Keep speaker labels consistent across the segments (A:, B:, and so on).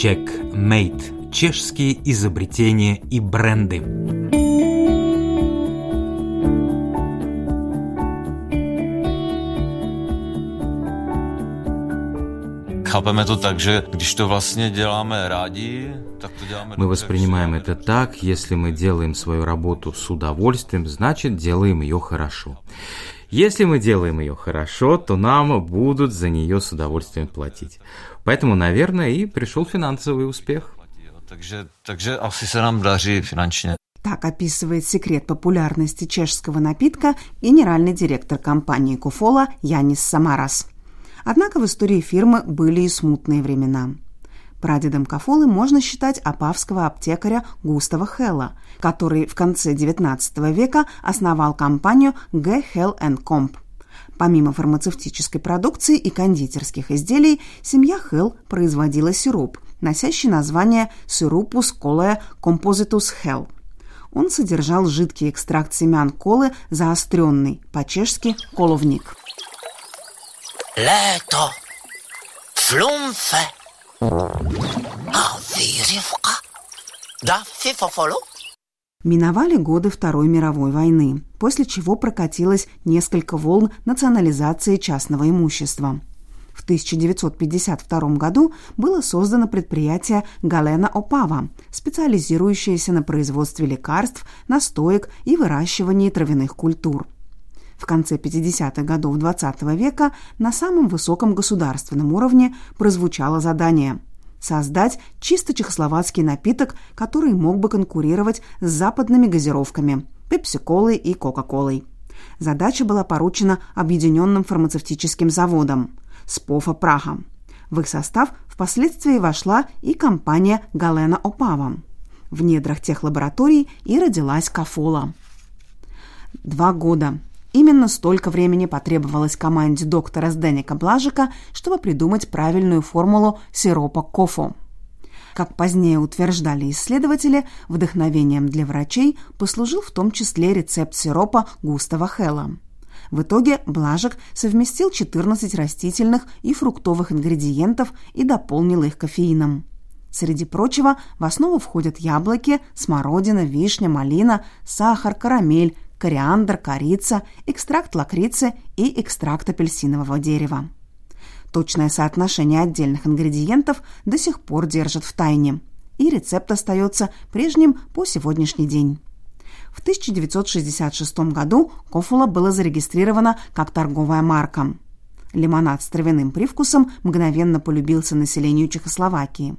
A: Checkmate – чешские изобретения и бренды.
B: Chápeme to tak, že když to vlastně děláme rádi, tak to děláme
A: Мы воспринимаем это так, если мы делаем свою работу с удовольствием, значит делаем ее хорошо. Если мы делаем ее хорошо, то нам будут за нее с удовольствием платить. Поэтому, наверное, и пришел финансовый успех.
B: Takže, takže asi se nám daří finančně.
C: Так описывает секрет популярности чешского напитка генеральный директор компании Куфола Янис Самарас. Однако в истории фирмы были и смутные времена. Прадедом Кафолы можно считать апавского аптекаря Густава Хелла, который в конце XIX века основал компанию G. Hell Comp. Помимо фармацевтической продукции и кондитерских изделий, семья Хелл производила сироп, носящий название «Сирупус коле композитус Hell». Он содержал жидкий экстракт семян колы, заостренный, по-чешски «коловник».
D: Léto, flumfe
C: Миновали годы Второй мировой войны, после чего прокатилось несколько волн национализации частного имущества. В 1952 году было создано предприятие Галена Опава, специализирующееся на производстве лекарств, настоек и выращивании травяных культур – в конце 50-х годов XX -го века на самом высоком государственном уровне прозвучало задание – создать чисто чехословацкий напиток, который мог бы конкурировать с западными газировками – пепси-колой и кока-колой. Задача была поручена объединенным фармацевтическим заводам – Спофа Праха. В их состав впоследствии вошла и компания Галена Опава. В недрах тех лабораторий и родилась Кафола. Два года Именно столько времени потребовалось команде доктора Сденика Блажика, чтобы придумать правильную формулу сиропа кофо. Как позднее утверждали исследователи, вдохновением для врачей послужил в том числе рецепт сиропа Густава Хелла. В итоге Блажик совместил 14 растительных и фруктовых ингредиентов и дополнил их кофеином. Среди прочего, в основу входят яблоки, смородина, вишня, малина, сахар, карамель, кориандр, корица, экстракт лакрицы и экстракт апельсинового дерева. Точное соотношение отдельных ингредиентов до сих пор держат в тайне, и рецепт остается прежним по сегодняшний день. В 1966 году Кофула было зарегистрировано как торговая марка. Лимонад с травяным привкусом мгновенно полюбился населению Чехословакии.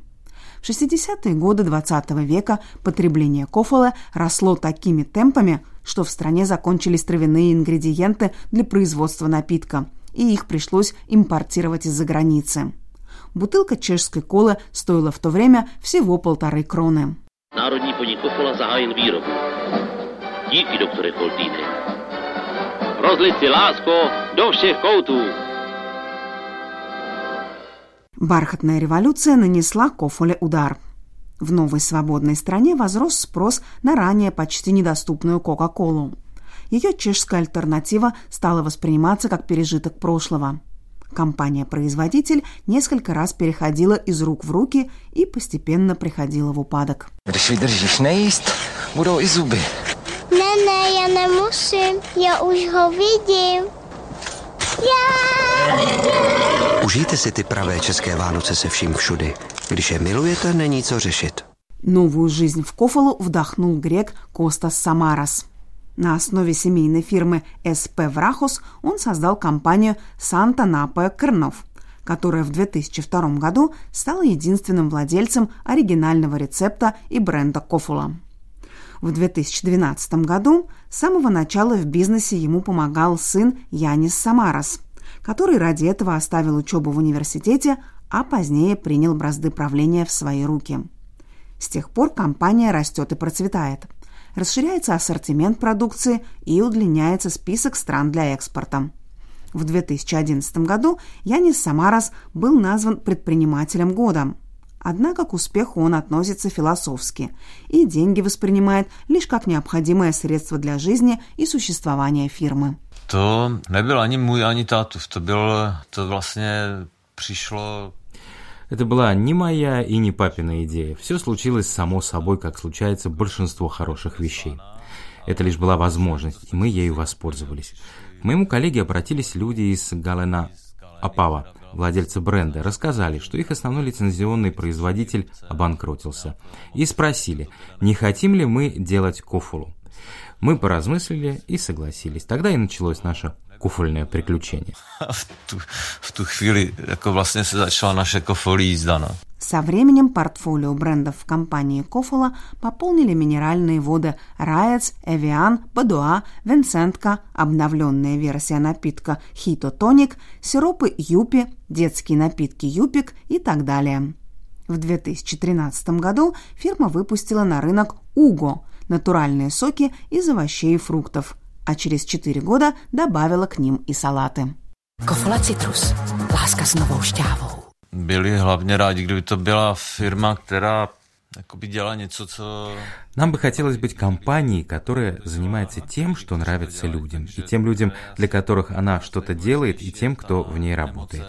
C: В 60-е годы XX -го века потребление кофола росло такими темпами, что в стране закончились травяные ингредиенты для производства напитка, и их пришлось импортировать из-за границы. Бутылка чешской колы стоила в то время всего полторы кроны.
E: Národní podnik Kofola zahájil výrobu. Díky, doktore Foltýne. Rozlit si lásko do všech koutů.
C: Бархатная революция нанесла Кофоле удар – в новой свободной стране возрос спрос на ранее почти недоступную Кока-Колу. Ее чешская альтернатива стала восприниматься как пережиток прошлого. Компания-производитель несколько раз переходила из рук в руки и постепенно приходила в упадок.
F: Když vydržíš nejíst, budou i zuby.
G: Ne, ne,
F: Užijte si ty pravé české Vánoce se vším všudy. Když je milujete, není co řešit.
C: Новую жизнь в Кофолу вдохнул грек Костас Самарас. На основе семейной фирмы СП Врахос он создал компанию Санта Напа Крнов, которая в 2002 году стала единственным владельцем оригинального рецепта и бренда Кофула. В 2012 году с самого начала в бизнесе ему помогал сын Янис Самарас, который ради этого оставил учебу в университете, а позднее принял бразды правления в свои руки. С тех пор компания растет и процветает. Расширяется ассортимент продукции и удлиняется список стран для экспорта. В 2011 году Янис Самарас был назван предпринимателем года. Однако к успеху он относится философски и деньги воспринимает лишь как необходимое средство для жизни и существования фирмы.
B: To nebyl ani můj, ani tátův. To bylo, to vlastně přišlo
A: Это была не моя и не папина идея. Все случилось само собой, как случается большинство хороших вещей. Это лишь была возможность, и мы ею воспользовались. К моему коллеге обратились люди из Галена Апава, владельцы бренда, рассказали, что их основной лицензионный производитель обанкротился, и спросили, не хотим ли мы делать кофулу. Мы поразмыслили и согласились. Тогда и началось наше куфольное приключение.
B: v tu, v tu chvíli jako vlastně se začala naše kofolí jízda. No.
C: Со временем портфолио брендов в компании Кофола пополнили минеральные воды Раец, Эвиан, Бадуа, Винсентка, обновленная версия напитка Хито Тоник, сиропы Юпи, детские напитки Юпик и так далее. В 2013 году фирма выпустила на рынок Уго – натуральные соки из овощей и фруктов, а через 4 года добавила к ним и салаты.
H: Kofola Citrus. Láska s novou šťávou.
B: Byli hlavně rádi, kdyby to byla firma, která jakoby dělá něco, co...
A: Нам бы хотелось быть компанией, которая занимается тем, что нравится людям, и тем людям, для которых она что-то делает, и тем, кто в ней работает.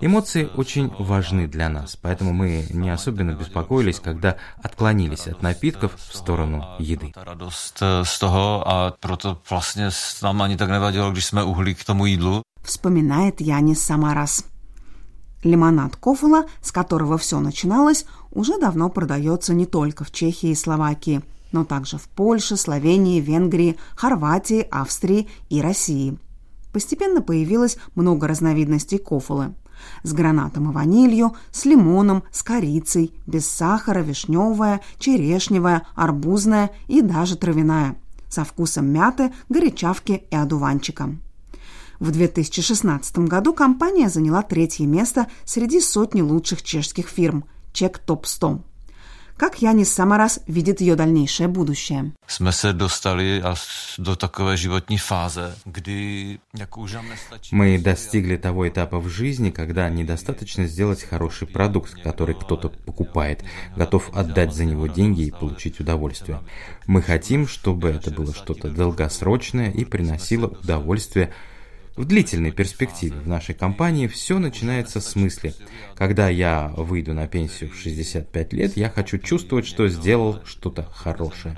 A: Эмоции очень важны для нас, поэтому мы не особенно беспокоились, когда отклонились от напитков в сторону еды.
B: Tomu jídlu.
C: Вспоминает Янис Самарас. Лимонад Кофула, с которого все начиналось, уже давно продается не только в Чехии и Словакии, но также в Польше, Словении, Венгрии, Хорватии, Австрии и России. Постепенно появилось много разновидностей кофулы. С гранатом и ванилью, с лимоном, с корицей, без сахара, вишневая, черешневая, арбузная и даже травяная, со вкусом мяты, горячавки и одуванчика. В 2016 году компания заняла третье место среди сотни лучших чешских фирм – Чек Топ-100. Как Янис Самарас видит ее дальнейшее будущее?
B: Životní fáze, kdy jako už nám nestačí.
A: Мы достигли того этапа в жизни, когда недостаточно сделать хороший продукт, который кто-то покупает, готов отдать за него деньги и получить удовольствие. Мы хотим, чтобы это было что-то долгосрочное и приносило удовольствие в длительной перспективе в нашей компании все начинается с мысли. Когда я выйду на пенсию в 65 лет, я хочу чувствовать, что сделал что-то хорошее.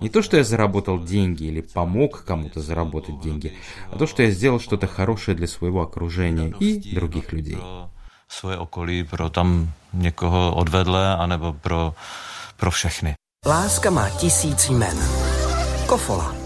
A: Не то, что я заработал деньги или помог кому-то заработать деньги, а то, что я сделал что-то хорошее для своего окружения и других людей.
B: Svoje okolí, pro tam někoho odvedle, anebo pro, pro všechny.
F: Láska má tisíc jmen. Kofola.